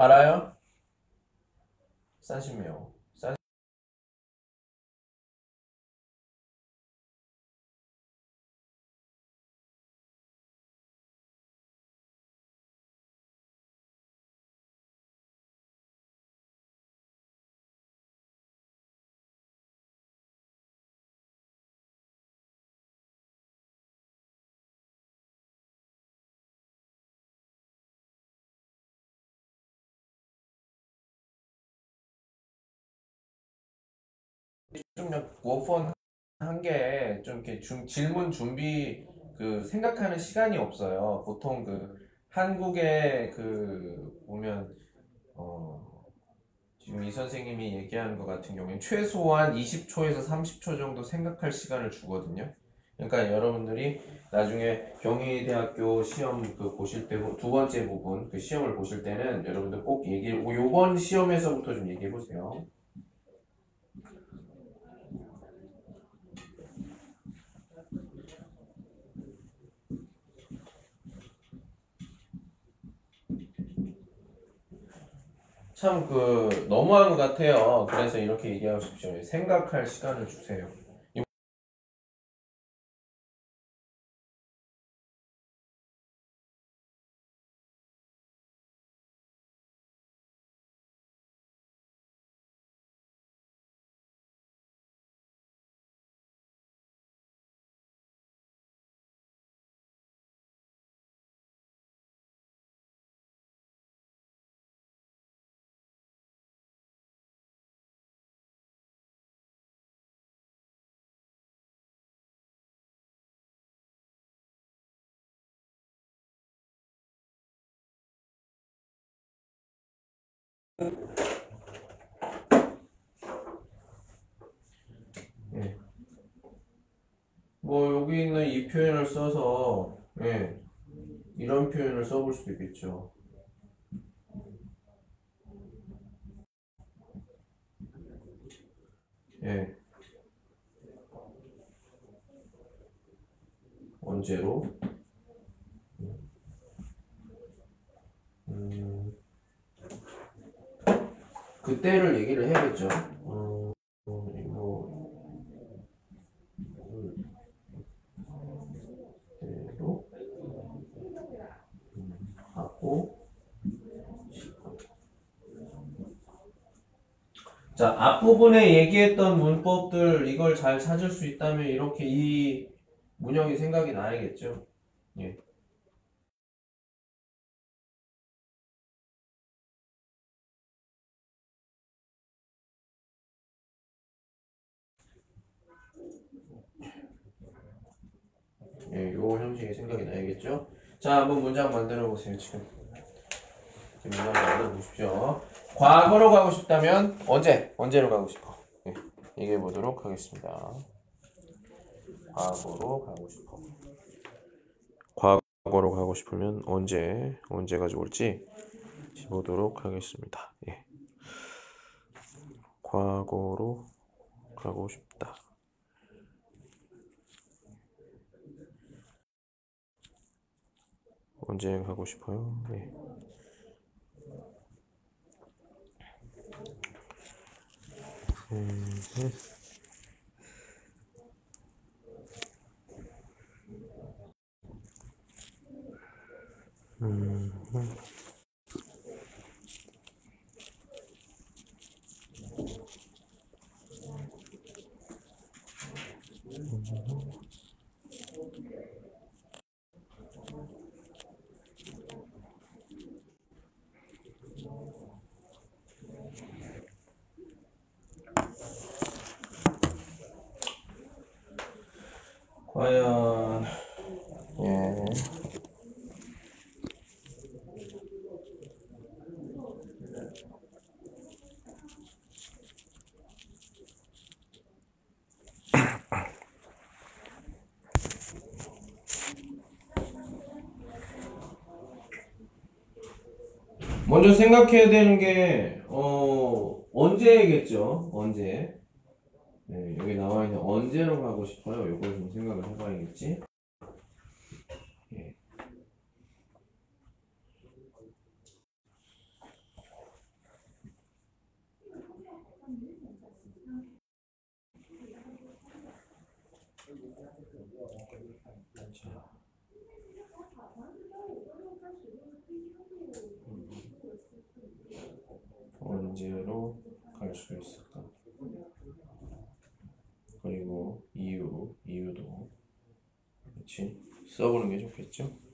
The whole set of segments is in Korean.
알아요? 산신 워폰 한 게 좀 이렇게 중- 질문 준비 그 생각하는 시간이 없어요. 보통 그 한국의 그 보면 어 지금 이 선생님이 얘기하는 것 같은 경우에 최소한 20초에서 30초 정도 생각할 시간을 주거든요. 그러니까 여러분들이 나중에 경희대학교 시험 그 보실 때 두 번째 부분 그 시험을 보실 때는 여러분들 꼭 얘기 요번 시험에서부터 좀 얘기해 보세요. 참 그 너무한 것 같아요. 그래서 이렇게 얘기하고 싶죠. 생각할 시간을 주세요. 예. 뭐 여기 있는 이 표현을 써서 예. 이런 표현을 써볼 수도 있겠죠. 예. 언제로? 음, 그때를 얘기를 해야겠죠. 음. 자, 앞부분에 얘기했던 문법들 이걸 잘 찾을 수 있다면 이렇게 이 문형이 생각이 나야겠죠. 예. 예, 요 형식이 생각이 나야겠죠. 자, 한번 문장 만들어 보세요, 지금. 지금 문장 만들어 보십시오. 과거로 가고 싶다면 언제? 언제로 가고 싶어? 예, 얘기해 보도록 하겠습니다. 과거로 가고 싶어. 과거로 가고 싶으면 언제, 언제 가져올지 보도록 하겠습니다. 예. 과거로 가고 싶다. 언제 가고 싶어요? 예. 음, 음. 음, 과연 예. 먼저 생각해야 되는 게, 어, 언제겠죠? 언제. 여기 나와 있는 언제로 가고 싶어요? 요걸 좀 생각을 해봐야겠지. 예. 언제로 갈 수 있어? 써보는 게 좋겠죠?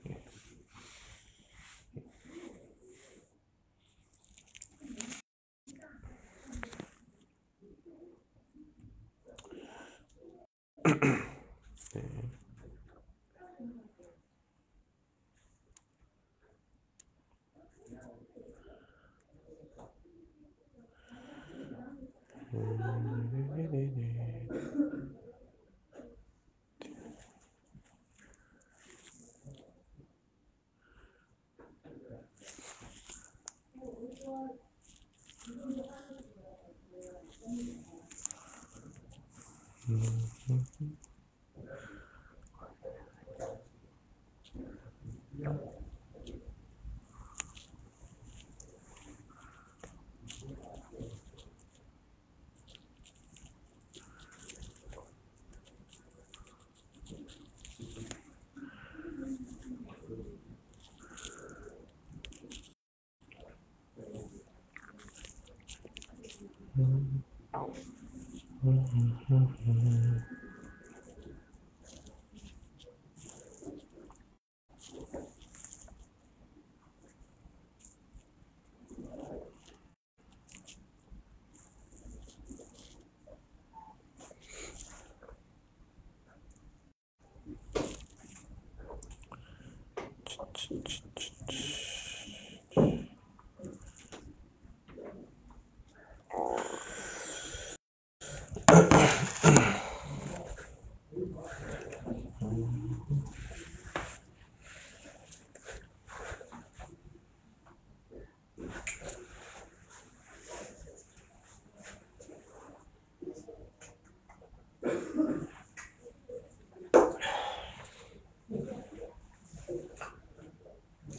예.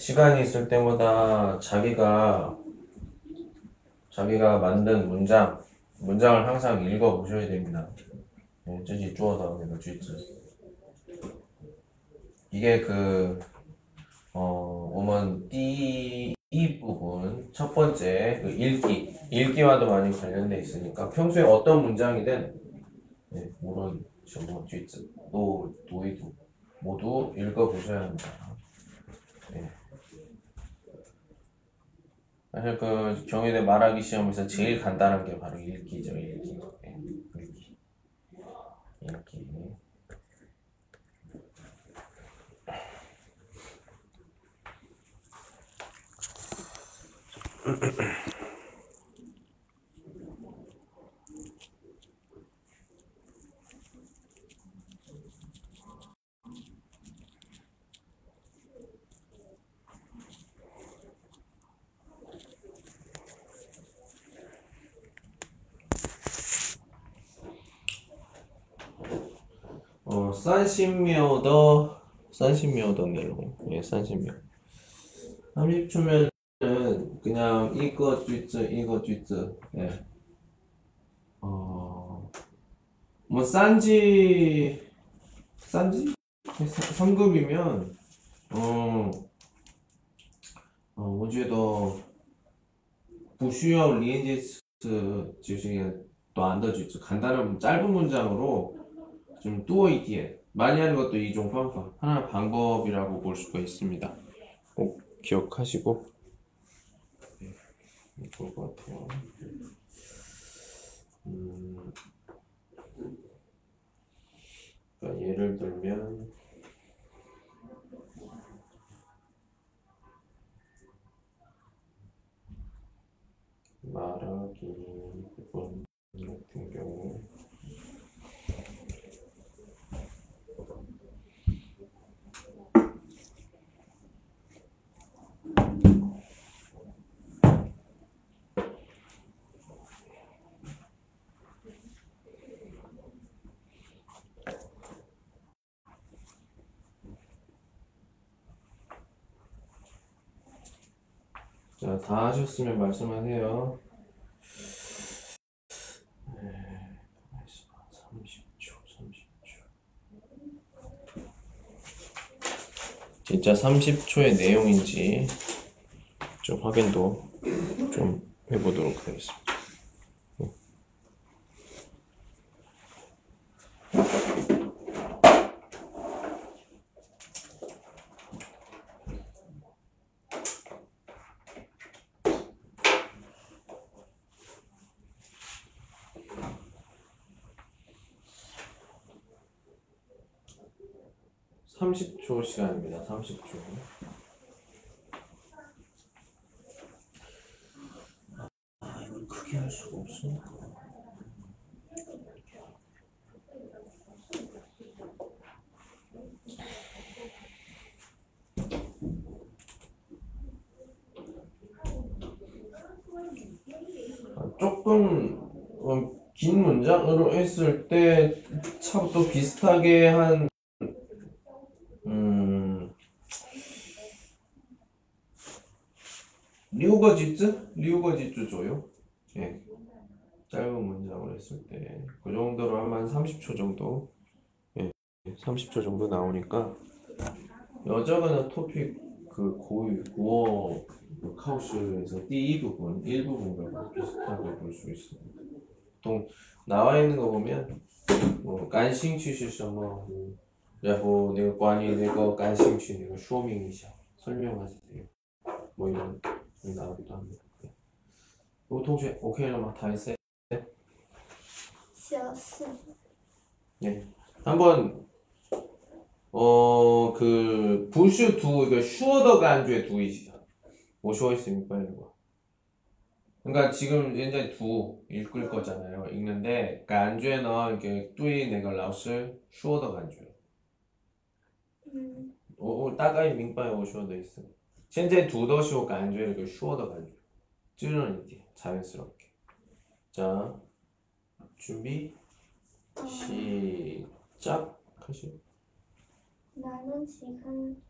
시간이 있을 때마다 자기가 자기가 만든 문장 문장을 항상 읽어 보셔야 됩니다. 어찌지 쪼어다 그러니까 쥐즈 이게 그 어, 오면 띠, 이 부분 첫 번째 그 읽기 읽기와도 많이 관련돼 있으니까 평소에 어떤 문장이든 네, 물론 저뭐 쥐즈 노 노이도 모두 읽어 보셔야 합니다. 사실 그 경희대 말하기 시험에서 제일 간단한 게 바로 읽기죠, 읽기. 네, 읽기. 읽기. 어, 30秒더 30秒더 내용. 예, 30秒. 30초면은 그냥 이거 쥐즈 이거 쥐즈. 예. 어. 뭐 싼지 싼지 3급이면 어. 어, 我觉得不需要连接词就是短的句子 간단한 짧은 문장으로 좀 뚜어이디에 많이 하는 것도 이종 팡팡 하나의 방법이라고 볼 수가 있습니다. 꼭 기억하시고 네, 좋을 것 같아요. 음, 그러니까 예를 들면 말하기 자, 다 하셨으면 말씀하세요. 네, 30초, 30초. 진짜 30초의 내용인지 좀 확인도 좀 해보도록 하겠습니다. 삼십 초 시간입니다. 삼십 초. 아, 이걸 크게 할 수가 없어. 아, 조금 어, 긴 문장으로 했을 때 참 또 비슷하게 한 음, 류거지쯔? 류거지쯔죠요. 예. 짧은 문장으로 했을 때. 그 정도로 하면 한 30초 정도. 예. 30초 정도 나오니까. 여자가나 토픽 그 고유, 구어, 그 카우슈에서 띠 부분, 일부분과 비슷하게 볼 수 있습니다. 보통 나와 있는 거 보면, 뭐, 간싱 취시셔, 뭐, 야호, 내가 관이, 내가 간싱 취, 내가 쇼밍이셔. 설명하세요. 뭐 이런. 이 나오기도 합니다. 네. 요 동시에 오케이 막 다했어요? 네. 한번 어그 부슈 두 이거 슈어더가 안주에 두이시죠. 뭐 슈어 있습니까 이거? 그러니까 지금 현재 두 읽을 거잖아요. 읽는데 그러니까 안주에 넣은 게 뚜이 네 내걸 라우스 슈어더가 안주예요. 음. 오 따가이 민빠에 오슈어더 있어요. 现在读的时候感觉有个说的感觉，自然一点， 자연스럽게. 자, 준비, 시작. 하시오. 나는 지금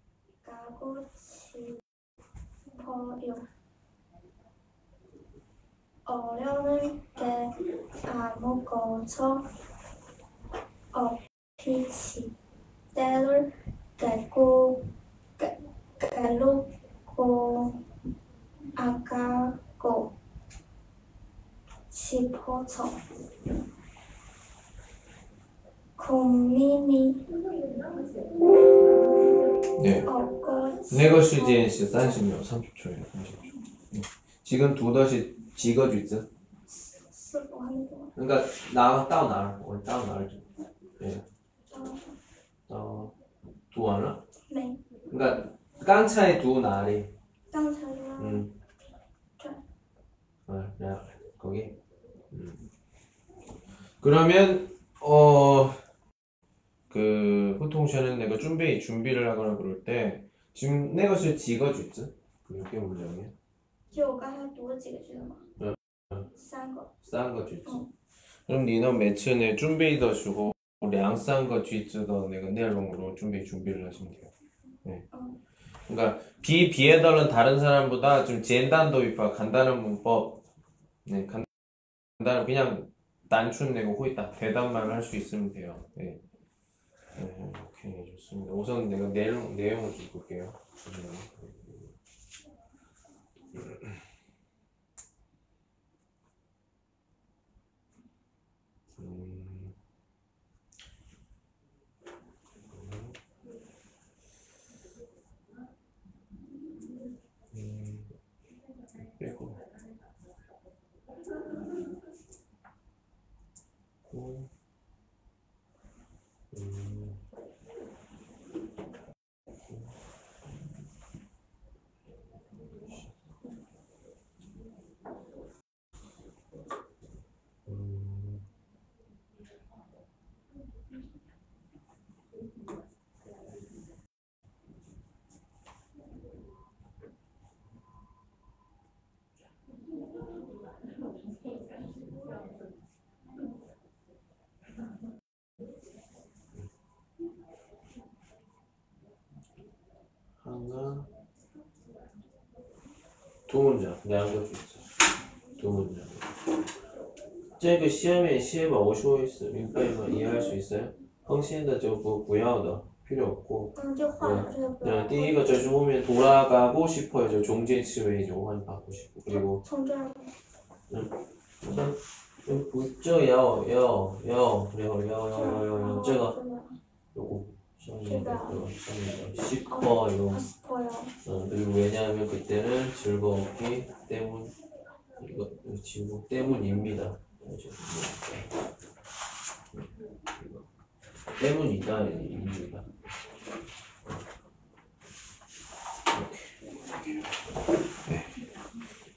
가고 싶어요. 어려운 게 아무것도 없이 때를 깨고 깨- 깨르고 어, 아가고 싶어서 고민이 네. 없고 내가 시즌 시 30秒 30초예요. 30초. 네. 지금 두더시 지거주 있어? 그러니까 나 따오 나를 오 따오 나를 좀. 예. 네. 어. 두 하나? 네. 그러니까 刚才读哪里? 刚才呢 음. 저. 아, 야, 거기. 음. 그러면 어. 그 보통시는 내가 준비 준비를 하거나 그럴 때 지금 내가 실 지거주지 그게 문장이야 就我刚才读了几个句子吗？嗯三个。 싼거 주지 어. 그럼 니는 매춘에 준비 더 주고 량싼 거 주지 더 내가 내용으로 준비 준비를 하시면 돼요 네. 어. 그러니까 비 비에더는 다른 사람보다 좀简单 도입화 간단한 문법 네 간단한 그냥 단춘 내고 호있다 대답만 할 수 있으면 돼요 네. 네, 오케이 좋습니다. 우선 내가 내용 내용을 좀 볼게요. 음. 음. 하나 두 문장 내한 것도 있어 두 문장这个시험에시험오쇼이스 민파이만 이해할 수 있어요? 헌신다 저거 구야하다 필요 없고 嗯，就画了这个不 저주 보면 돌아가고 싶어요 저 종제치웨이 저거 받고 싶고 그리고 从这儿 불쩍 야오 야오 야오 그래요 야오 싶어요. 아 싶어요. 어, 그리고 왜냐하면 그때는 즐거웠기 때문 이거 이거 지우고 때문입니다. 이거. 때문이다 입니다.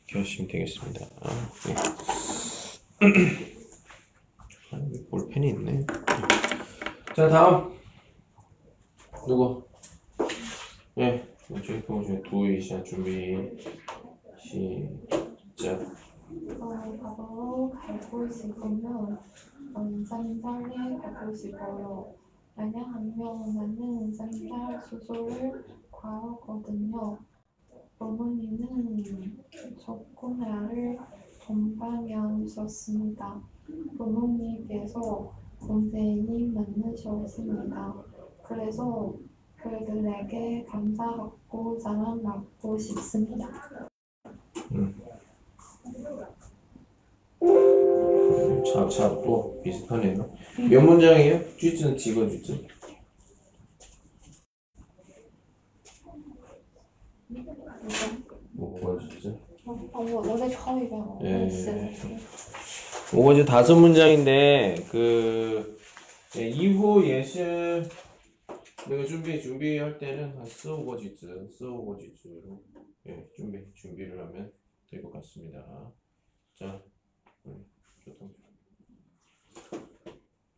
이렇게 하시면 되겠습니다. 아, 네. 아, 여기 볼펜이 있네. 자, 다음. 누구? 예, 저희 동시에 두이시아 준비. 시작. 어, 과거로 가고 싶으면 원산장에 가고 싶어요. 왜냐하면 나는 산달 수술을 과거거든요. 부모님은 조코나를 동방향 썼습니다. 부모님께서 군대인이 많으셨습니다. 그래서 그들에게 감사받고 자랑받고 싶습니다. 음. 자, 자, 또 비슷하네요. 몇 문장이에요? 쥐즈는 직어 쥐즈. 뭐 뭐가 쥐즈? 어, 뭐, 뭐, 예. 이거 이제 다섯 문장인데 그 예, 이후 예술 내가 준비 준비할 때는 한 쓰오고 지즈 쓰오고 지즈로 예, 준비 준비를 하면 될 것 같습니다. 자, 음, 교통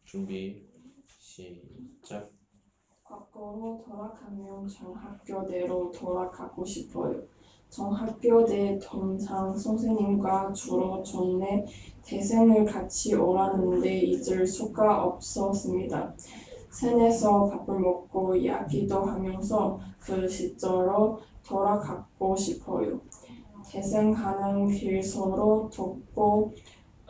준비 시작. 과거로 돌아가면 정학교대로 돌아가고 싶어요. 정학교대 동상 선생님과 주로 전에 대생을 같이 오라는데 잊을 수가 없었습니다. 산에서 밥을 먹고 이야기도 하면서 그 시절로 돌아가고 싶어요. 대생 가는 길 서로 돕고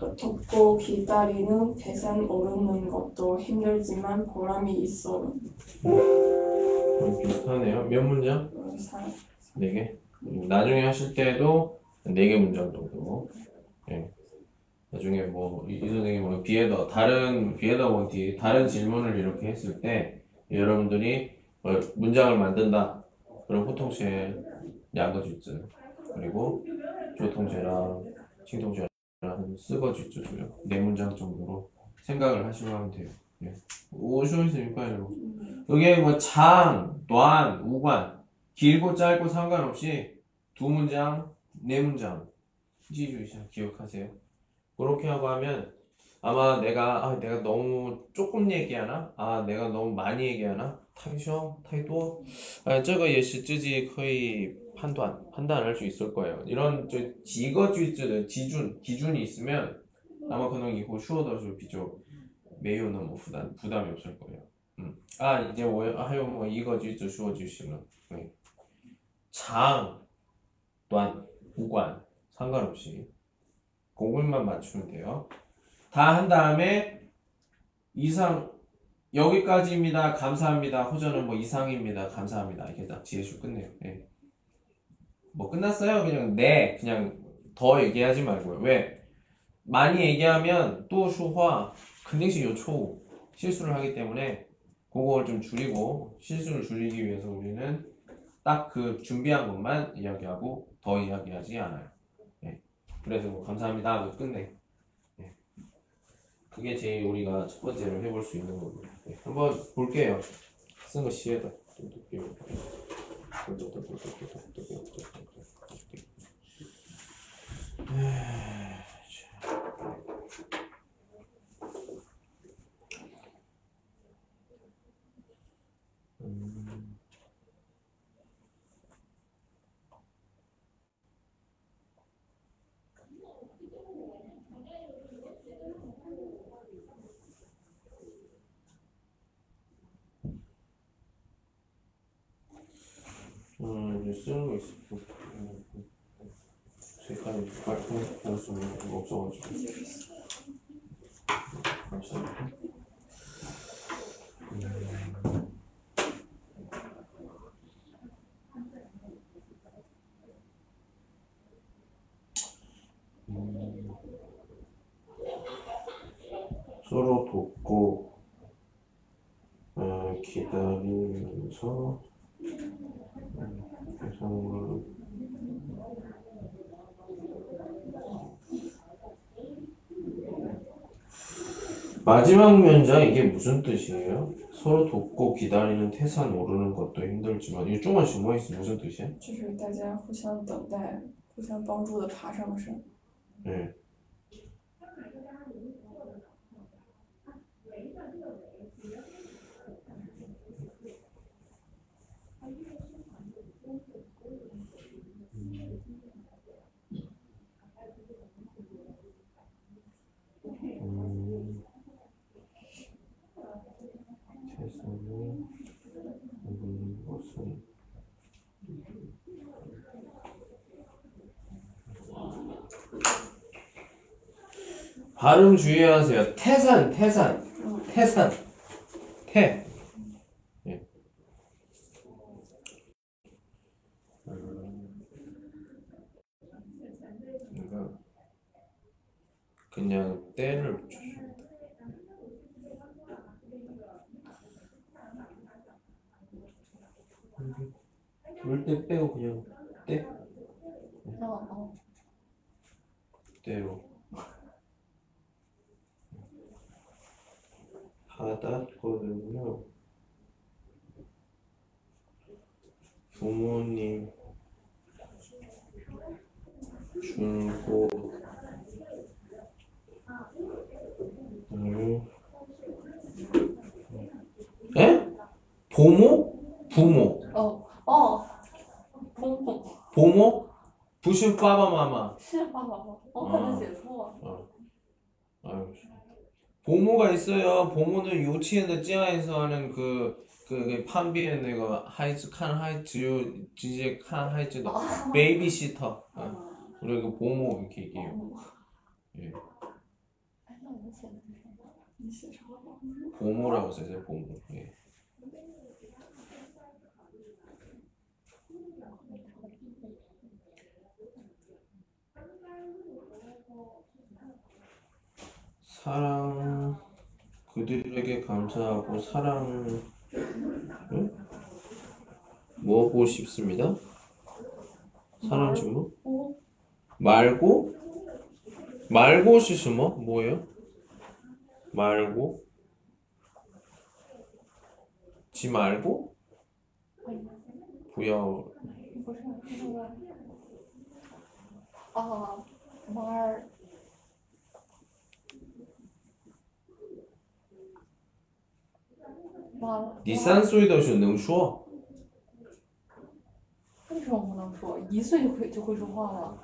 어, 돕고 기다리는 대생 오르는 것도 힘들지만 보람이 있어요. 음, 비슷하네요. 몇 문장? 어, 사- 네 개. 음, 나중에 하실 때도 네 개 문장 정도. 예. 나중에 뭐, 이, 이 선생님 뭐, 비에더, 다른, 비에더 원 뒤에 다른 질문을 이렇게 했을 때, 여러분들이 어, 문장을 만든다. 그럼 호통체, 야거주즈, 그리고 조통체랑 칭통체랑 쓰거주즈 줘요. 네 문장 정도로 생각을 하시고 하면 돼요. 예. 오쇼있으니까요. 여기 뭐 장, 短, 우관, 길고 짧고 상관없이 두 문장, 네 문장 지주이샤 기억하세요. 그렇게 하고 하면 아마 내가 아, 내가 너무 조금 얘기하나? 아 내가 너무 많이 얘기하나? 타이쇼? 타이도? 아, 저거 역시 쯔지 거의 판단, 판단할 수 있을 거예요. 이런 저 지거 주의쯔 기준, 기준이 있으면 아마 그놈 이거 쉬워더서 비교 매우 너무 부담, 부담이 없을 거예요. 음. 아 이제 뭐, 아유 뭐 이거 주의쯔 쉬워 주시면 네. 장, 단, 무관 상관없이 공분만 맞추면 돼요. 다 한 다음에 이상 여기까지입니다. 감사합니다. 호전은 뭐 이상입니다. 감사합니다. 이렇게 딱 지혜수 끝내요. 네. 뭐 끝났어요. 그냥 네 그냥 더 얘기하지 말고요. 왜 많이 얘기하면 또 수화 근데시 요초 실수를 하기 때문에 그걸 좀 줄이고 실수를 줄이기 위해서 우리는 딱 그 준비한 것만 이야기하고 더 이야기하지 않아요. 예. 그래서 뭐 감사합니다 하고 끝내. 예. 그게 제일 우리가 첫 번째로 해볼 수 있는 겁니다. 예. 한번 볼게요. 쓴 거 시에다. 음, 이 제 쓰는 거 음. 색깔이 있는 거 없어가지고. 음, 서로 돕고 어, 기다리면서 음, 세상을 마지막 문장 이게 무슨 뜻이에요? 서로 돕고 기다리는 태산 오르는 것도 힘들지만 이거 중간식 뭐 있어? 무슨 뜻이야?就是大家互相等待、互相帮助的爬上山。 네. 발음 주의하세요. 태산, 태산, 태산, 태. 예. 그냥 때를 붙여줘. 물때 빼고 그냥 때 어, 어. 때로 받았거든요. 부모님 중고 음. 에? 보모? 부모 어, 어. 봉봉. 보모? 부신 빠바마마 是爸爸吗？我可能写错了。 아유, 보모가 있어요. 보모는 유치원의 지하에서 하는 그, 그, 그 판비의 내가 하이츠, 칸 하이츠, 지제 칸 하이츠도 베이비시터. 어. 우리 그 보모 이렇게 얘기해요. 예. 보모라고 써요, 보모. 예. 사랑 그들에게 감사하고 사랑을 뭐하고 싶습니다. 사랑 주무 말고 말고 싶으면 뭐예요? 말고 지 말고 부여 아 말. 是那个。啊，马尔。马尔。你三岁的时候能说为什么不能说？一岁就会就会说话了。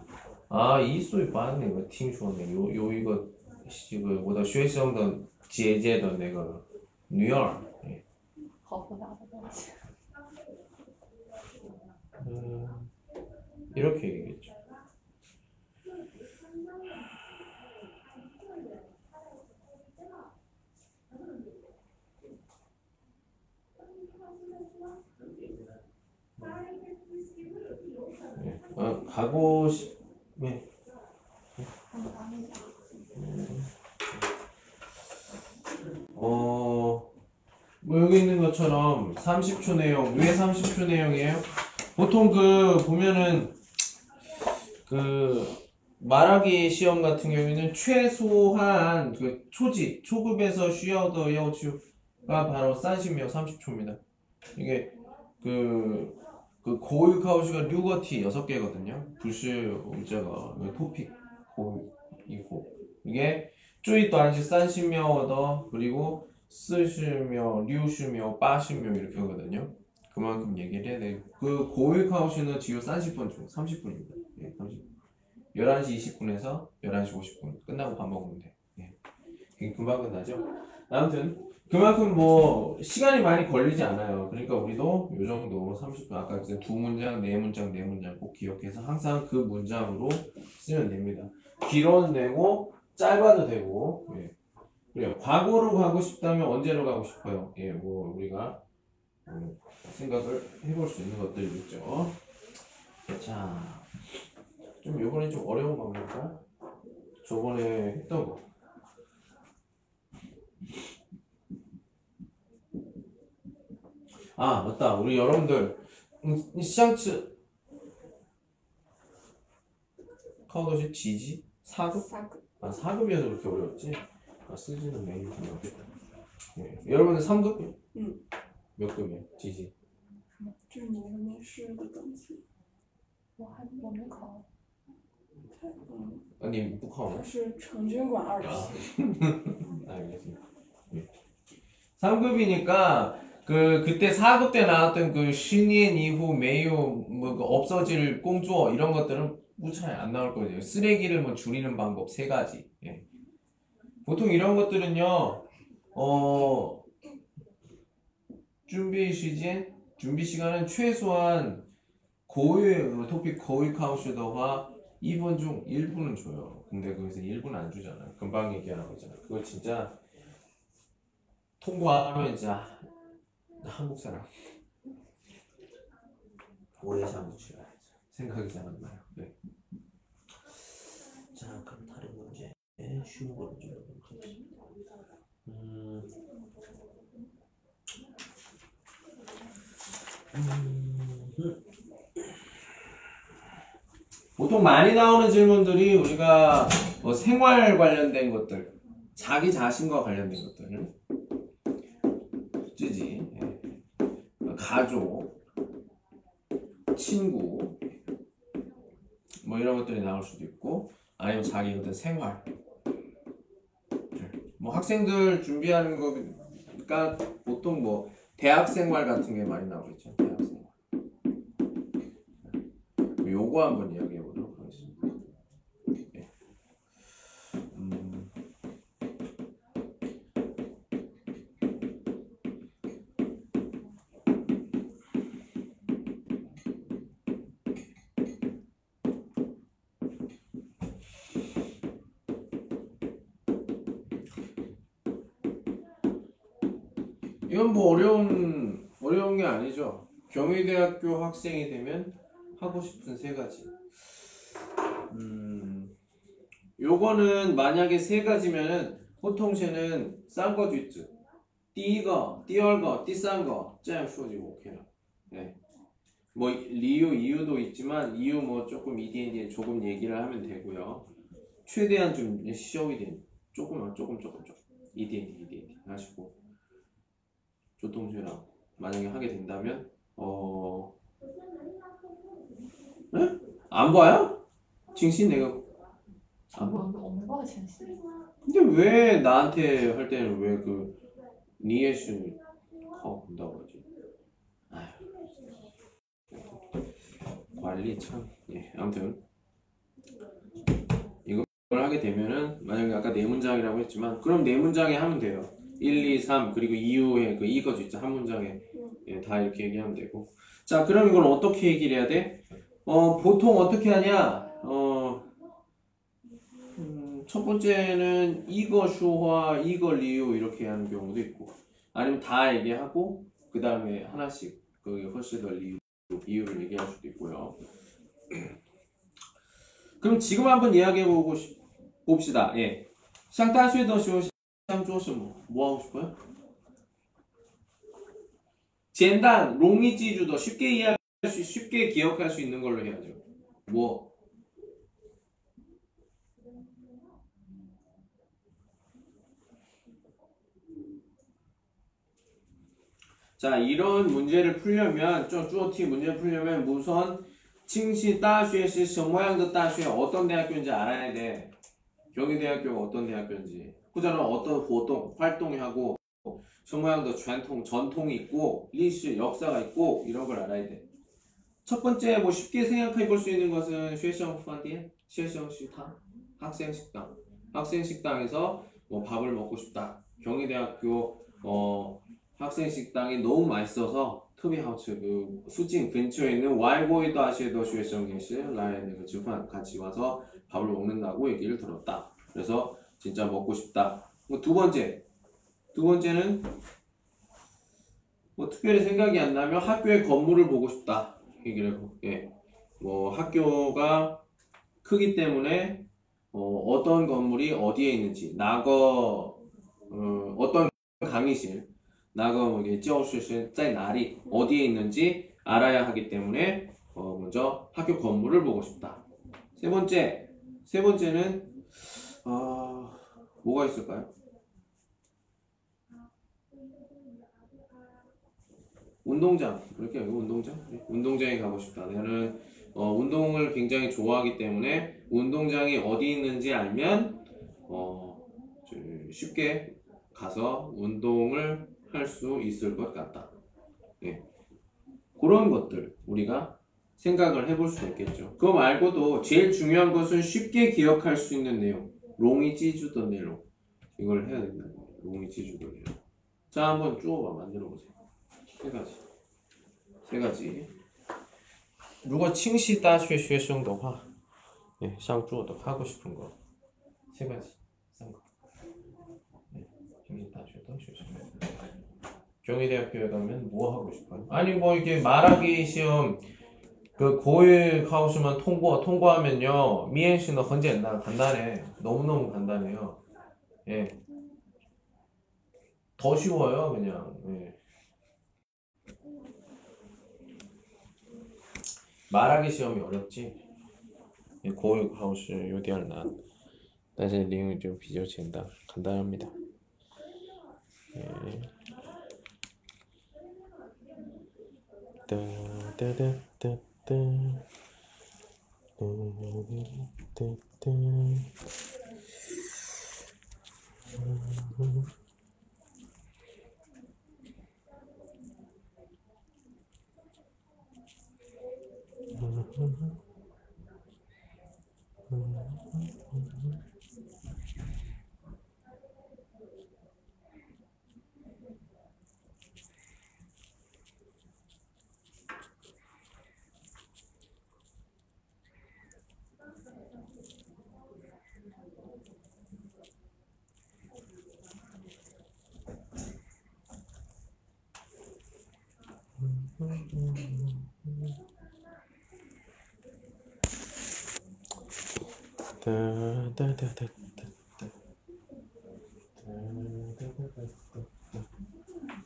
啊一岁半那个听说的有有一个这个我的学生的姐姐的那个女儿，哎好复杂的东西。 음, 이렇게 얘기겠죠. 어, 가고 싶, 네. 어, 뭐 여기 있는 것처럼 30초 내용, 왜 30초 내용이에요? 보통 그, 보면은, 그, 말하기 시험 같은 경우에는 최소한 그 초지, 초급에서 쉬어도 여우가 바로 30명 30초입니다. 이게 그, 그 고유카우슈가 류거티 6개거든요. 불슈 음자가 토픽 고이고 이게 쭈이 또한시 산시묘더 그리고 쓰시묘, 류시묘, 빠시묘 이렇게 하거든요. 그만큼 얘기를 해야 돼요. 그 고유카우슈는 지요 30분 중 30분입니다. 예, 30분. 11시 20분에서 11시 50분 끝나고 밥 먹으면 돼. 예. 금방 끝나죠? 아무튼 그만큼 뭐 시간이 많이 걸리지 않아요. 그러니까 우리도 요 정도 30분 아까 그두 문장, 네 문장, 네 문장 꼭 기억해서 항상 그 문장으로 쓰면 됩니다. 길어도 되고 짧아도 되고 예. 그래요. 과거로 가고 싶다면 언제로 가고 싶어요? 예, 뭐 우리가 음, 생각을 해볼 수 있는 것들이 있죠. 자, 좀 요번엔 좀 어려운 겁니까? 저번에 했던 거. 아, 맞다. 우리 여러분들, 음, 시장츠, 카우더시 지지? 4급? 三个， 아, 4급이어서 그렇게 어려웠지? 아, 쓰지는 메인 좀 어렵겠다. 예. 여러분은 3급? 응. 몇 급이에요? 지지? 就是你那个面试的等级，我还我没考，它嗯， 아니, 못考 它 네 是成均管二十， 알겠습니다. 예. 3급이니까 그 그때 4급 때 나왔던 그 신인 이후 매우 뭐그 없어질 꽁주어 이런 것들은 무차에 안 나올 거예요. 쓰레기를 뭐 줄이는 방법 세 가지. 예. 보통 이런 것들은요. 어 준비 시간 준비 시간은 최소한 어, 토픽 고위 카우슈더와 2분 중 1분은 줘요. 근데 거기서 1분 안 주잖아. 금방 얘기하는 거잖아. 그거 진짜 통과하면 진짜 한국 사람 잠그셔야죠. 생각이 잘안 나요. 네. 자, 그럼 다른 문제 쉬운 거로 좀 해보겠습니다. 음. 음. 보통 많이 나오는 질문들이 우리가 뭐 생활 관련된 것들, 자기 자신과 관련된 것들, 예. 가족, 친구, 뭐 이런 것들이 나올 수도 있고, 아니면 자기 어떤 생활. 예. 뭐 학생들 준비하는 거가 보통 뭐 대학 생활 같은 게 많이 나오겠죠. 대학 생활. 예. 요거 한번 이야기해 보도록 하겠습니다. 예. 음. 이건 뭐 어려운 어려운 게 아니죠. 경희대학교 학생이 되면 하고 싶은 세 가지. 음, 요거는 만약에 세 가지면은 보통 쟤는 싼거 뒷즈. 띠거, 띠얼거, 띠싼거, 짠 쇼지 오케이라. 네. 뭐 리유 이유도 있지만 이유 뭐 조금 이디엔디에 조금 얘기를 하면 되고요. 최대한 좀 시험이 된 조금만 조금 조금 조금 이디엔디 이디엔디 하시고. 조동주랑 만약에 하게 된다면 어 네? 안 봐요? 징신 내가 안 봐. 근데 왜 나한테 할 때는 왜 그 니에슈 하고 본다고 하지? 관리 참. 예 아무튼 이걸 하게 되면은 만약에 아까 네 문장이라고 했지만 그럼 네 문장에 하면 돼요. 1, 2, 3 그리고 이후에 그 이거 있죠 한 문장에 예, 다 이렇게 얘기하면 되고 자 그럼 이걸 어떻게 얘기를 해야 돼? 어 보통 어떻게 하냐? 어 음, 첫 번째는 이거 슈화, 이거 리유 이렇게 하는 경우도 있고 아니면 다 얘기하고 그 다음에 하나씩 그 훨씬 더 리유, 이유를 얘기할 수도 있고요. 그럼 지금 한번 이야기해보고 싶- 봅시다. 예. 像大学的时候 시장 좋았으면 뭐, 뭐 하고 싶어요? 젠단, 롱이지 주더 쉽게 이해할 수, 쉽게 기억할 수 있는 걸로 해야죠. 뭐 자, 이런 문제를 풀려면, 저 주어티 문제를 풀려면 우선 칭시 다수의 시 모양도 다수의 어떤 대학교인지 알아야 돼. 경희대학교가 어떤 대학교인지. 후자는 어떤活动, 활동이 하고 중모양도 전통, 전통이 있고 리시 역사가 있고 이런 걸 알아야 돼. 첫 번째 뭐 쉽게 생각해 볼 수 있는 것은 쉐시형 후반디엔, 쉐시형 식당, 학생 식당. 학생 식당에서 뭐 밥을 먹고 싶다. 경희대학교 어 학생 식당이 너무 맛있어서 투비하우츠 그 수진 근처에 있는 와이보이도 아시에도 쉐시형 계신 라이언 그 주판 같이 와서 밥을 먹는다고 얘기를 들었다. 그래서 진짜 먹고 싶다. 뭐 두 번째. 두 번째는 뭐 특별히 생각이 안 나면 학교의 건물을 보고 싶다. 얘기를 해보 예. 뭐 학교가 크기 때문에 어, 떤 건물이 어디에 있는지 낙어 어, 어떤 강의실 낙어 뭐게 지어실수 날이 어디에 있는지 알아야 하기 때문에 어, 먼저 학교 건물을 보고 싶다. 세 번째 세 번째는 어, 뭐가 있을까요? 운동장 이렇게 여기 운동장 네, 운동장에 가고 싶다. 나는 어, 운동을 굉장히 좋아하기 때문에 운동장이 어디 있는지 알면 어, 좀 쉽게 가서 운동을 할 수 있을 것 같다. 네. 그런 것들 우리가 생각을 해볼 수 있겠죠. 그거 말고도 제일 중요한 것은 쉽게 기억할 수 있는 내용. 롱이 찌주던 내용. 이걸 해야 된다. 롱이 찌주던 내용. 자, 한번 쪼어봐 만들어 보세요. 세 가지. 세 가지. 如果清溪大学学生的话, 예, 想做的 하고 싶은 거. 세 가지. 三个. 예,清溪大学的学生. 경희대학교에 가면 뭐 하고 싶어요? 아니 뭐 이게 말하기 시험 그 고액 카우스만 통과 통과하면요 미엔 씨는 헌재난 간단해. 너무너무 간단해요. 예 더 쉬워요 그냥. 예. 말하기 시험이 어렵지? 고액 카우스 요디알 난但是 링우조 비교된다. 간단합니다. 예. 따, 따, 따, 따. 다다다다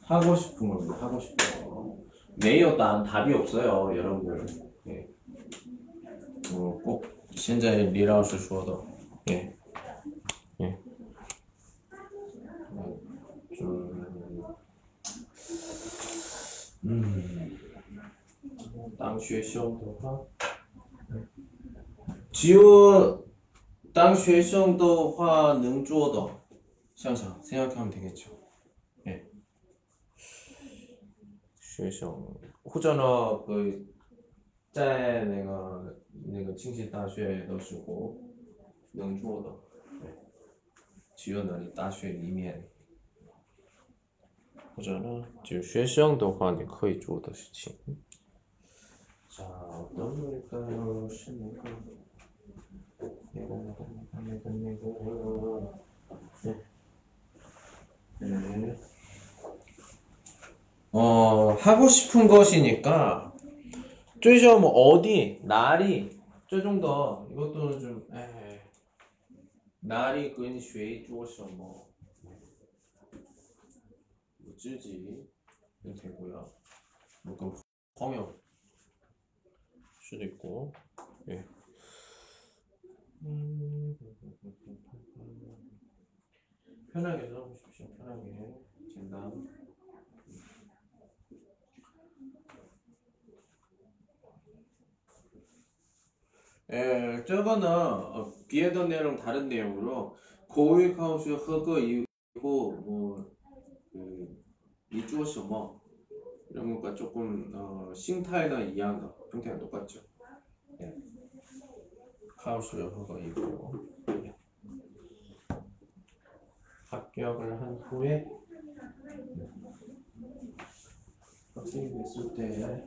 하고 싶은 겁니다. 하고 싶은 거. 메이어 딴 답이 없어요, 여러분들. 예. 어, 꼭 신자의 리라우스 주어도 예. 예. 어, 좀 음. 당시의 시험도 하. 지우 当学生的话能做的，想想 생각하면 되겠죠. 예. 学生或者呢，个在那个那个清溪大学的时候能做的，对，只有那里大学里面，或者呢，就学生的话你可以做的事情。자, 어떤 걸까요?是那个。 네. 네. 어 하고 싶은 것이니까 쪼이죠 뭐 어디 날이 쪼좀 더 이것도 좀 에이. 날이 근 쉐이 쪼셔 뭐. 뭐지지 되고요. 뭐, 그럼, 펑형 수도 있고. 예. 음, 편하게 써보십시오. 편하게 진단. 에, 저거는 어, 비에던 내용 다른 내용으로 고위 카우스 허거 이후 뭐그 이주어서 뭐 이런 것과 조금 어, 싱타이나 이해한다 형태가 똑같죠. 예. 허거 이고 합격을 한 후에 학생이 됐을 때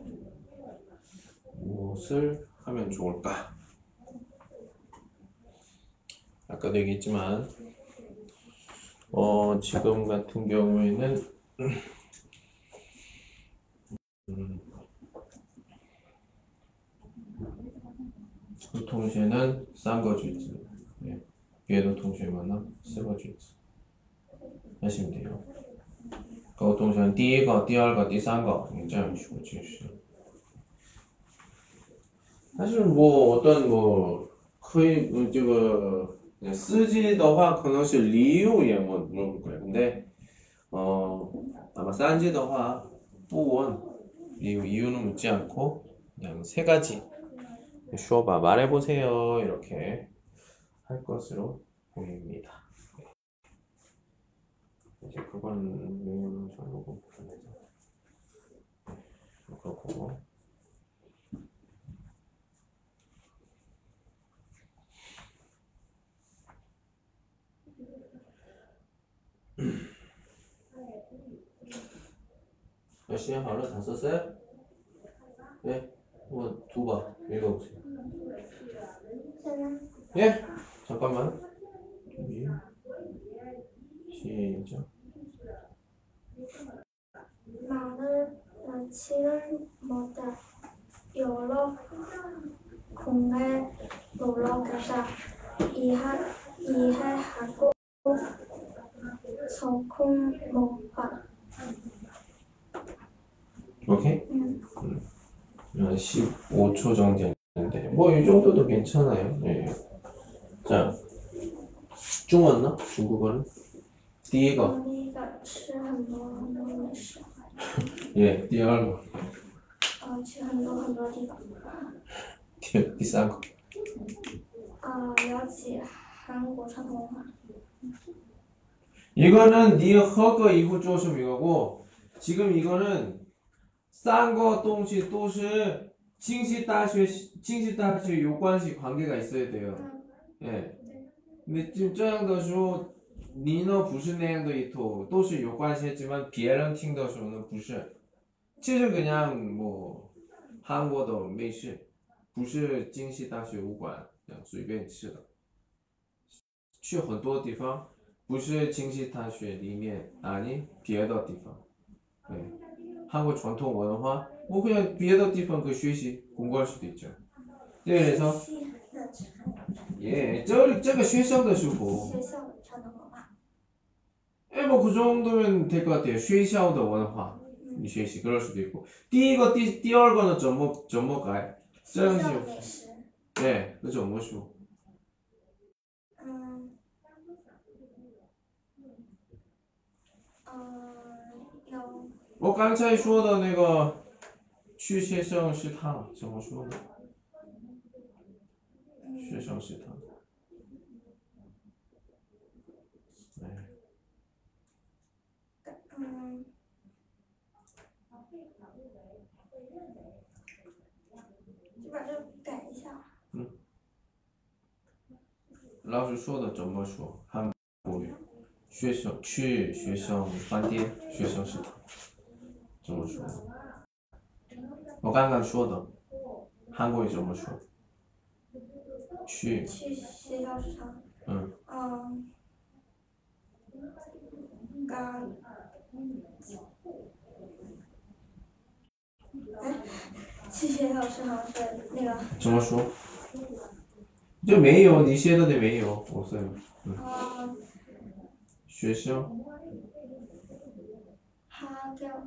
무엇을 하면 좋을까? 아까도 얘기했지만 어 지금 같은 경우에는 음, 그 동시에는 싼 거주지. 예. 别的同学们呢四个句子 하시면 돼요 沟通成第一个第二个第三个你这样说就是 사실 뭐 어떤 뭐 거의 뭐这个 쓰지 的话可能是理由也뭐 물어볼 거예요 근데 어 아마 싼지 的话不问 이유, 이유는 묻지 않고 그냥 세 가지 쇼바 말해보세요 이렇게 할 것으로 보입니다. 네. 이제 그건 저러고 보내죠. 네, 그렇고 열심히 하루 다 썼어요? 네, 한번 두봐 읽어보세요. 예, 잠깐만. 준비. 시작. 말을 낳지를 못해 여러 국내 놀러 가자 이해 이해하고 소금 먹어 오케이? 응. 한 15초 정도 했는데 뭐 이 정도도 괜찮아요. 예. 자, 중文呢? 중국어는? 第一个,那个吃很多很多美食， 예, 第二个,呃，去很多很多地方，第第三个.呃，了解韩国传统文化。 이거는 니 허거 이후 조심 이거고 지금 이거는 싼거 동시 또시 칭시 다시 칭시 다시 요관시 관계가 있어야 돼요. 嗯， 예. 근데 지금 这样的时候你呢不是那样的一头都是有关系했지만别人听的时候呢不是其实 그냥 뭐 한국的美式不是京西大学武馆这样随便吃的去很多地方不是京西大学里面아니别的地方 네. 한국 전통文化뭐 그냥 别的地方그学习 공부할 수도 있죠 네, 그래서 系的传 예, 저, 저거 学校的时候学校的传统文化。 예, 뭐 그 정도면 될 것 같아요. 学校的文化你学习 그럴 수도 있고. 第一个第第二个呢怎么怎么改?这样学校的就美食， 네, 그怎 我刚才说的那个去学校食堂怎么说呢？学校食堂。嗯，老师说的怎么说？韩国语。学校去学校饭店学校食堂怎么说？我刚刚说的韩国语怎么说？去去学校食堂。嗯。嗯。刚。哎，去学校食堂是那个，怎么说？就没有，你写的的没有，我是嗯，学校，哈叫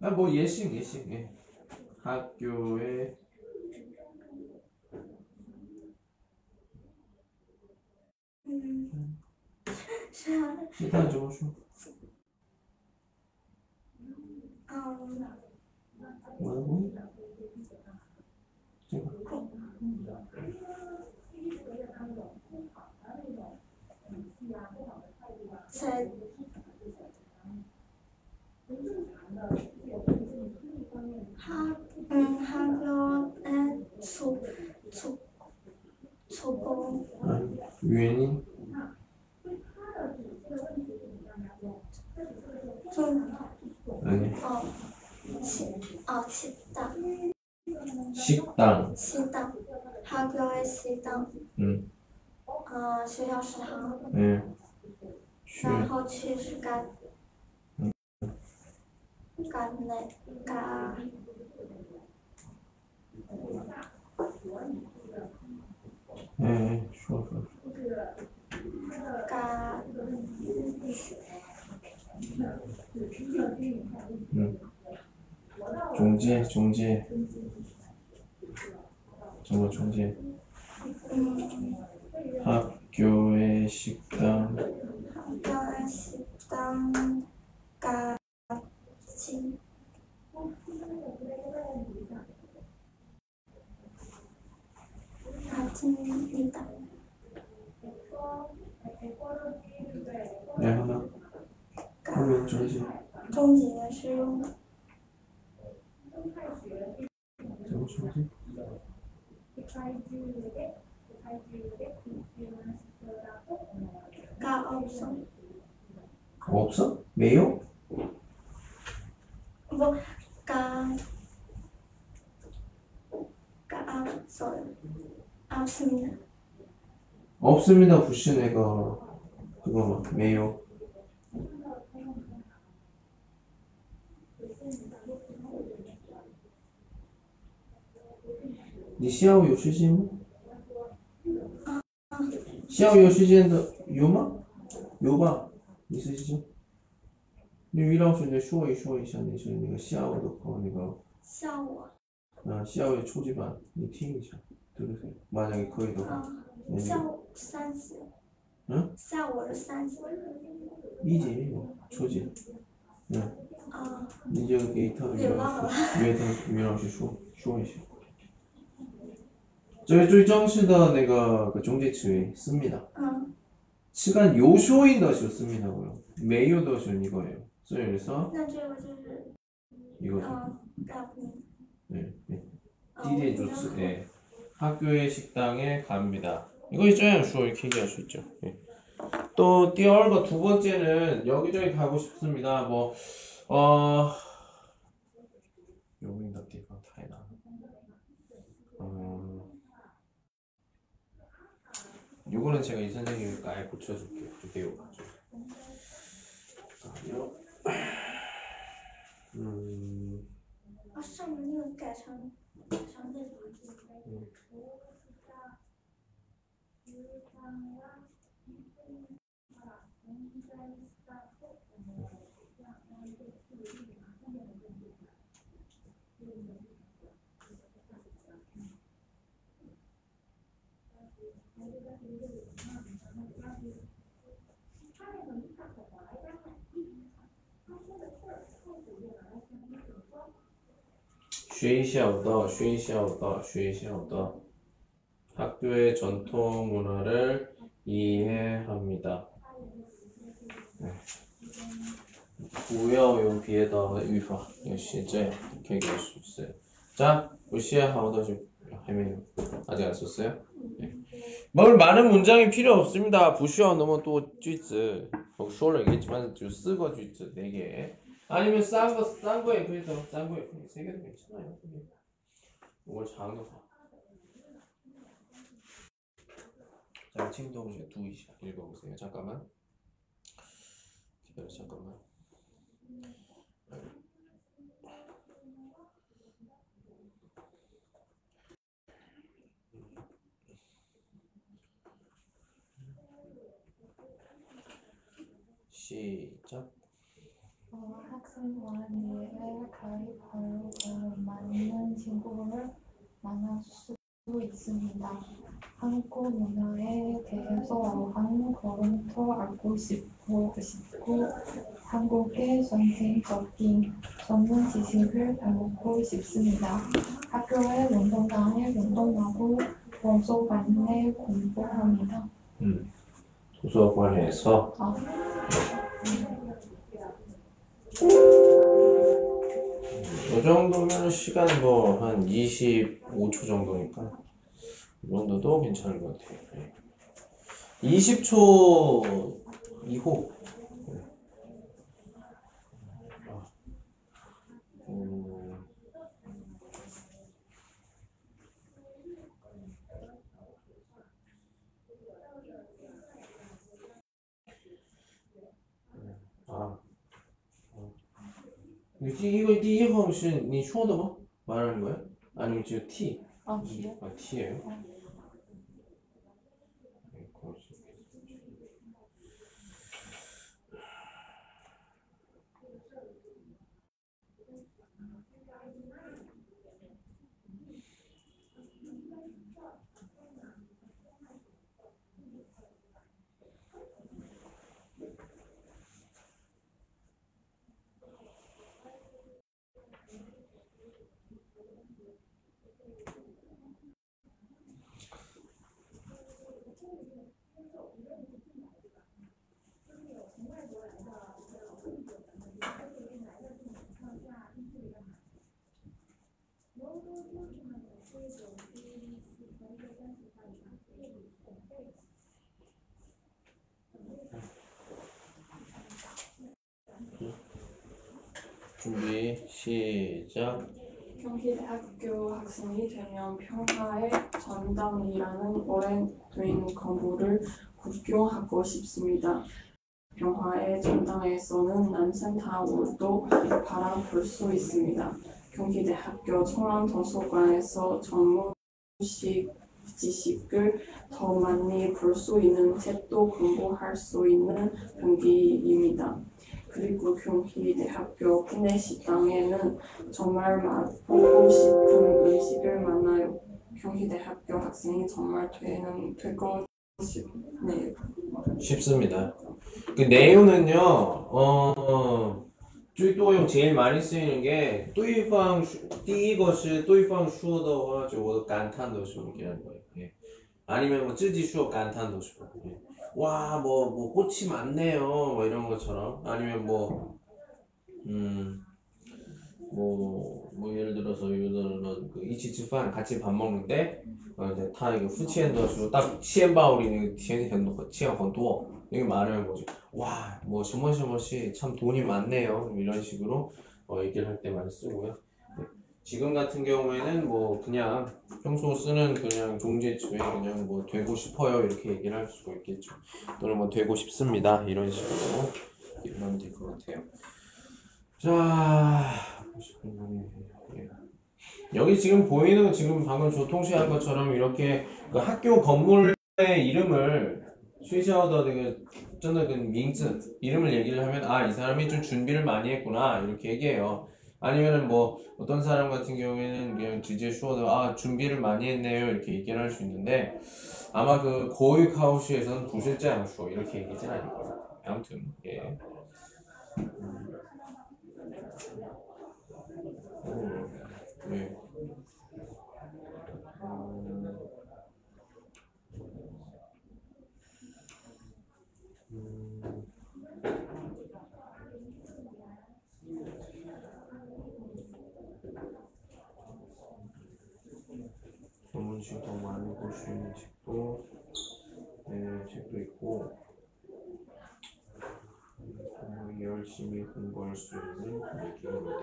아, 뭐 예식 예식 예. 학교에 시다 조심 뭐라고? 셋 哈，嗯，哈叫哎，初初初中， 유엔이? 좀 아니 어, 치, 어, 식당, 식당 식당, 학교의 식당, 음. 어, 学校食堂， 예. 슈 然后去是干，干那干 정말 종지에 嗯， 학교의 식당 매요? 뭐, 까, 까, 아, 없어요. 없습니다. 없습니다 부신 애가 그거 매요. 니 시아오 요시진? 아, 아. 시아오 요시진 더 요마? 요바 있으시죠? 有吧？你试试。那于老师，你说一说一下，你是那个下午的话，那个下午，啊，下午初级班，你听一下，对不对？만약에可以的话，嗯，下午三级。嗯？下午是三级。一级初级，嗯，啊，你就给他于老别忘了师，约他于老师说说一下。这是最正式的那个个中介词씁니다. 嗯， 시간 요쇼인 것이 씁니다고요. 메이오 것은 이거예요. 그래서 那这个就是， 이거죠. 嗯，告诉你。 네, 네. 嗯 디디에 주스. 네. 학교의 식당에 갑니다. 이거 있잖아요. 슈어 이렇게 얘기할 수 있죠. 예. 또 띠얼거 두 번째는 여기저기 가고 싶습니다. 뭐 어. 여기인가 띠가 타이나. 어. 요거는 제가 이 선생님이 아예 고쳐줄게요. 좀 배워가지고. 잠깐만요. 学校的学校的学校的 학교의 전통 문화를 이해합니다. 네. 不要用别的语法，有写这样可以给数字。 자, 무시하고도 지금 해매요. 아직 안 썼어요? 네. 뭘 많은 문장이 필요 없습니다. 부시어 너무 또句子. 뭐 쇼를 얘기했지만 좀 쓰고 句子 4개. 아니면 싼 거, 싼 거에 그래서 싼 거에 세 개도 괜찮아요. 이걸 작은 거 사. 자, 친동시에 두 이시 읽어보세요. 잠깐만. 기다려, 잠깐만. 시작. 어, 학생회에 가입하려고 많은 친구를 만날 수 있습니다. 한국 문화에 대해서 한 걸음 더 알고 싶고, 싶고 한국의 전통적인 전문 지식을 배우고 싶습니다. 학교의 운동장에 운동하고 도서관에 공부합니다. 음. 도서관에서 아, 이 정도면 시간 뭐 한 25초 정도니까 이 정도도 괜찮을 것 같아요. 네. 20초 이후. 음, 아, 이거 이거 하면 지금 니 쇼더 뭐 말하는 거야? 아니면 지금 T? 아, T요? 아, T예요? 어. 준비 시작. 경희대학교 학생이 되면 평화의 전당이라는 오랜된 공부를 국교하고 싶습니다. 평화의 전당에서는 난센타워도 바라볼 수 있습니다. 경희대학교 청란도서관에서 전문식 지식을 더 많이 볼 수 있는 책도 공부할 수 있는 경기입니다. 그리고 경희대학교 구내식당에는 정말 맛보고 싶은 음식을 많아요. 경희대학교 학생이 정말 되는 되고 싶네요. 쉽습니다. 그 내용은요, 어, 最多用 제일 많이 쓰이는 게, 对方, 第一个是对方说的话,就我感叹的时候 얘기하는 거예요. 예. 아니면 뭐, 自己说感叹的时候. 예. 와, 뭐, 뭐, 꽃이 많네요. 뭐, 이런 것처럼. 아니면 뭐, 음, 뭐, 뭐, 예를 들어서, 예를 들어서, 그, 이치치판 같이 밥 먹는데, 어, 이제 다 이게 후치엔더시로 딱 치엔바오리는 티엔현도 치엔헌도 이게 말하면 뭐지? 와, 뭐 셔머셔머시 참 돈이 많네요. 뭐 이런 식으로 어, 얘기를 할 때 많이 쓰고요. 네. 지금 같은 경우에는 뭐 그냥 평소 쓰는 그냥 종지에 그냥 뭐 되고 싶어요 이렇게 얘기를 할 수가 있겠죠. 또는 뭐 되고 싶습니다 이런 식으로 이러면 될 것 같아요. 자, 예. 여기 지금 보이는 지금 방금 조통시 한 것처럼 이렇게 그 학교 건물의 이름을 쉬셔더 그 저는 그 밍즈 이름을 얘기를 하면 아 이 사람이 좀 준비를 많이 했구나 이렇게 얘기해요. 아니면은 뭐 어떤 사람 같은 경우에는 그냥 DJ 쇼도 아 준비를 많이 했네요 이렇게 얘기를 할 수 있는데 아마 그 고유카우시에서는 부실자 양쇼 이렇게 얘기하진 않을 거예요. 아무튼 예. 음. 음. 예. 더 많이 볼 수 있는 책도 네, 책도 있고 정말 열심히 공부할 수 있는 얘기입니다.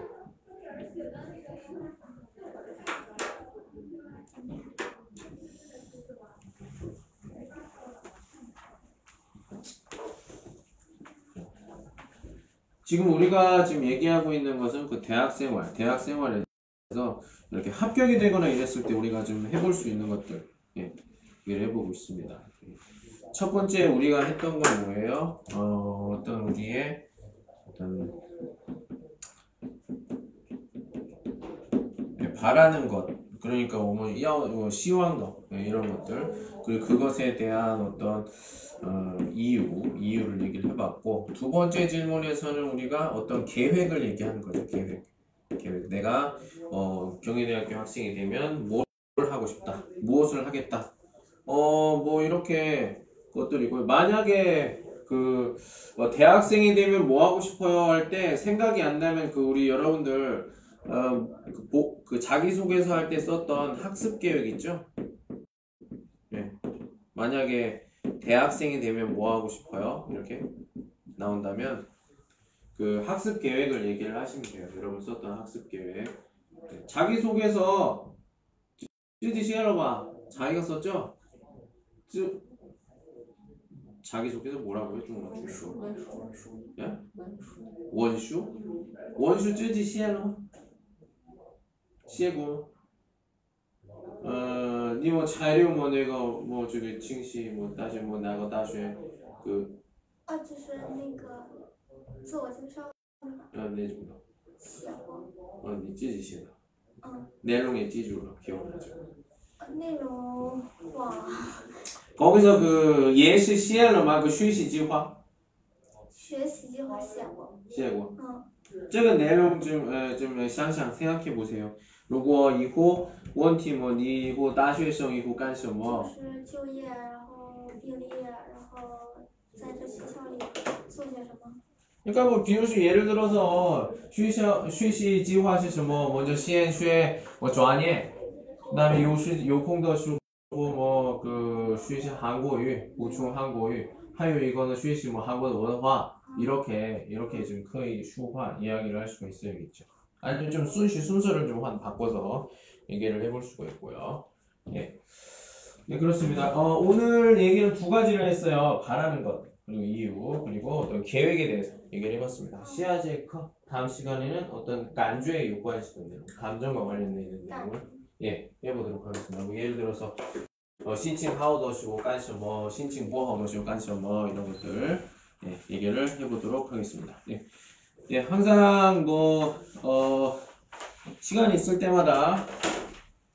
지금 우리가 지금 얘기하고 있는 것은 그 대학 생활, 대학 생활에 서 이렇게 합격이 되거나 이랬을 때 우리가 좀 해볼 수 있는 것들, 예, 얘기를 해보고 있습니다. 첫 번째 우리가 했던 건 뭐예요? 어, 어떤 우리의 어떤 예, 바라는 것, 그러니까 뭐뭐 시황도 예, 이런 것들, 그리고 그것에 대한 어떤 어, 이유, 이유를 얘기를 해봤고 두 번째 질문에서는 우리가 어떤 계획을 얘기하는 거죠. 계획, 계획. 내가 어, 경희대학교 학생이 되면 뭘 하고 싶다, 무엇을 하겠다. 어, 뭐 이렇게 것들이고 만약에 그 어, 대학생이 되면 뭐 하고 싶어요 할 때 생각이 안 나면 그 우리 여러분들 어, 그, 보, 그 자기소개서 할 때 썼던 학습 계획 있죠? 예. 만약에 대학생이 되면 뭐 하고 싶어요? 이렇게 나온다면 그 학습 계획을 얘기를 하시면 돼요. 여러분 썼던 학습 계획. 네, 자기소개서 쯔지 시간로봐 자기가 썼죠? 쯔 자기소개서 뭐라고요? 중국어 文书文书文书 예? 文书 원슈? 원슈 쯔지 시간로 시에고 어, 你有材料吗？那个么这个清晰么大学么哪个大学그 啊，就是那个 自我介绍呃那种的，写过，呃你自己写的，嗯，内容也记住了，기억나죠？ 呃内容忘了， 거기서 그 예시 시행了吗？그学习计划学习计划写过，写过。嗯，这个内容좀呃좀想想생각해보세요。如果以后问题么，你以后大学生以后干什么？就是就业，然后毕业，然后在这学校里做些什么。 그러니까 뭐 비유시 예를 들어서 쉬셔 쉬시 지화시스 뭐 먼저 시엔 쉐, 뭐 전예 그다음에 요시 요콩더시 뭐그 뭐 쉬시 한국유 보충 한국유 하요 이거는 쉬시 뭐 한국 원화 이렇게 이렇게 지금 거의 슈화 이야기를 할 수가 있어야겠죠. 아니면 좀 순시 순서를 좀 한 바꿔서 얘기를 해볼 수가 있고요. 예. 네, 그렇습니다. 어, 오늘 얘기는 두 가지를 했어요. 바라는 것. 그리고 이유 그리고 어떤 계획에 대해서 얘기를 해봤습니다. 시아제커 다음 시간에는 어떤 간주에 요구하시는 내용, 감정과 관련된 있는 내용을 예 해보도록 하겠습니다. 뭐 예를 들어서 어, 신칭 하우더시고 깐셔뭐 신칭 뭐하우더시고 깐셔뭐 이런 것들 예, 얘기를 해보도록 하겠습니다. 예, 예 항상 뭐 어, 시간이 있을 때마다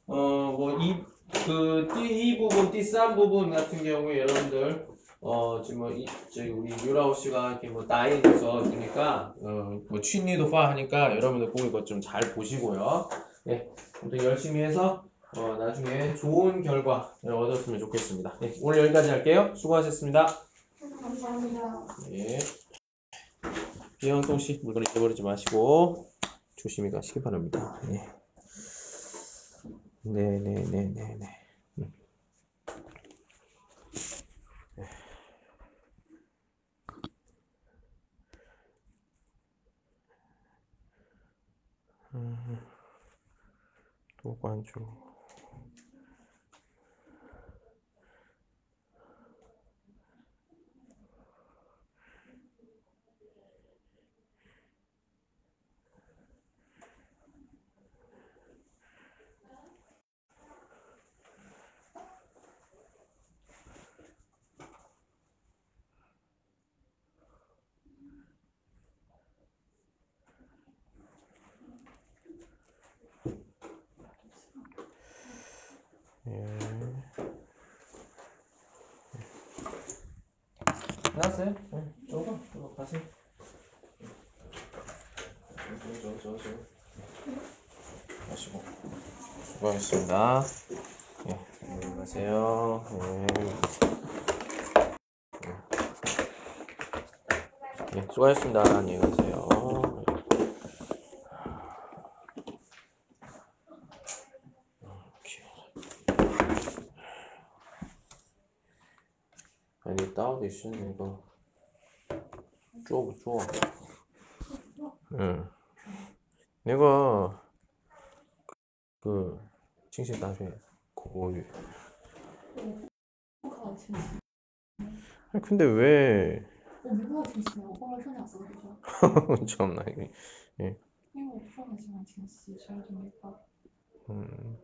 어뭐이그이 부분, 띠 싼 부분 같은 경우에 여러분들 어 지금 뭐 이, 저희 우리 유라오 씨가 이렇게 뭐 나이에서 있으니까 어뭐 취니도 파 하니까 여러분들 꼭 이것 좀잘 보시고요. 네, 아무튼 열심히 해서 어 나중에 좋은 결과 얻었으면 좋겠습니다. 네, 오늘 여기까지 할게요. 수고하셨습니다. 감사합니다. 예. 이현동 씨 물건 잊어버리지 마시고 조심히 가시기 바랍니다. 예. 네, 네, 네, 네, 네. 음. 음, 또 관注。 예. 끝났어요? 네, 저거, 저거 가세요. 저거, 저거, 저거, 저거. 마시고. 수고하셨습니다. 예, 안녕히 가세요. 예. 예, 수고하셨습니다. 안녕히 가세요. 아니 따오 대신 이거 줘, 줘. 응. 내가 그 칭신 나중에 그거 아니, 근데 왜? 참나 이게. 예. 음.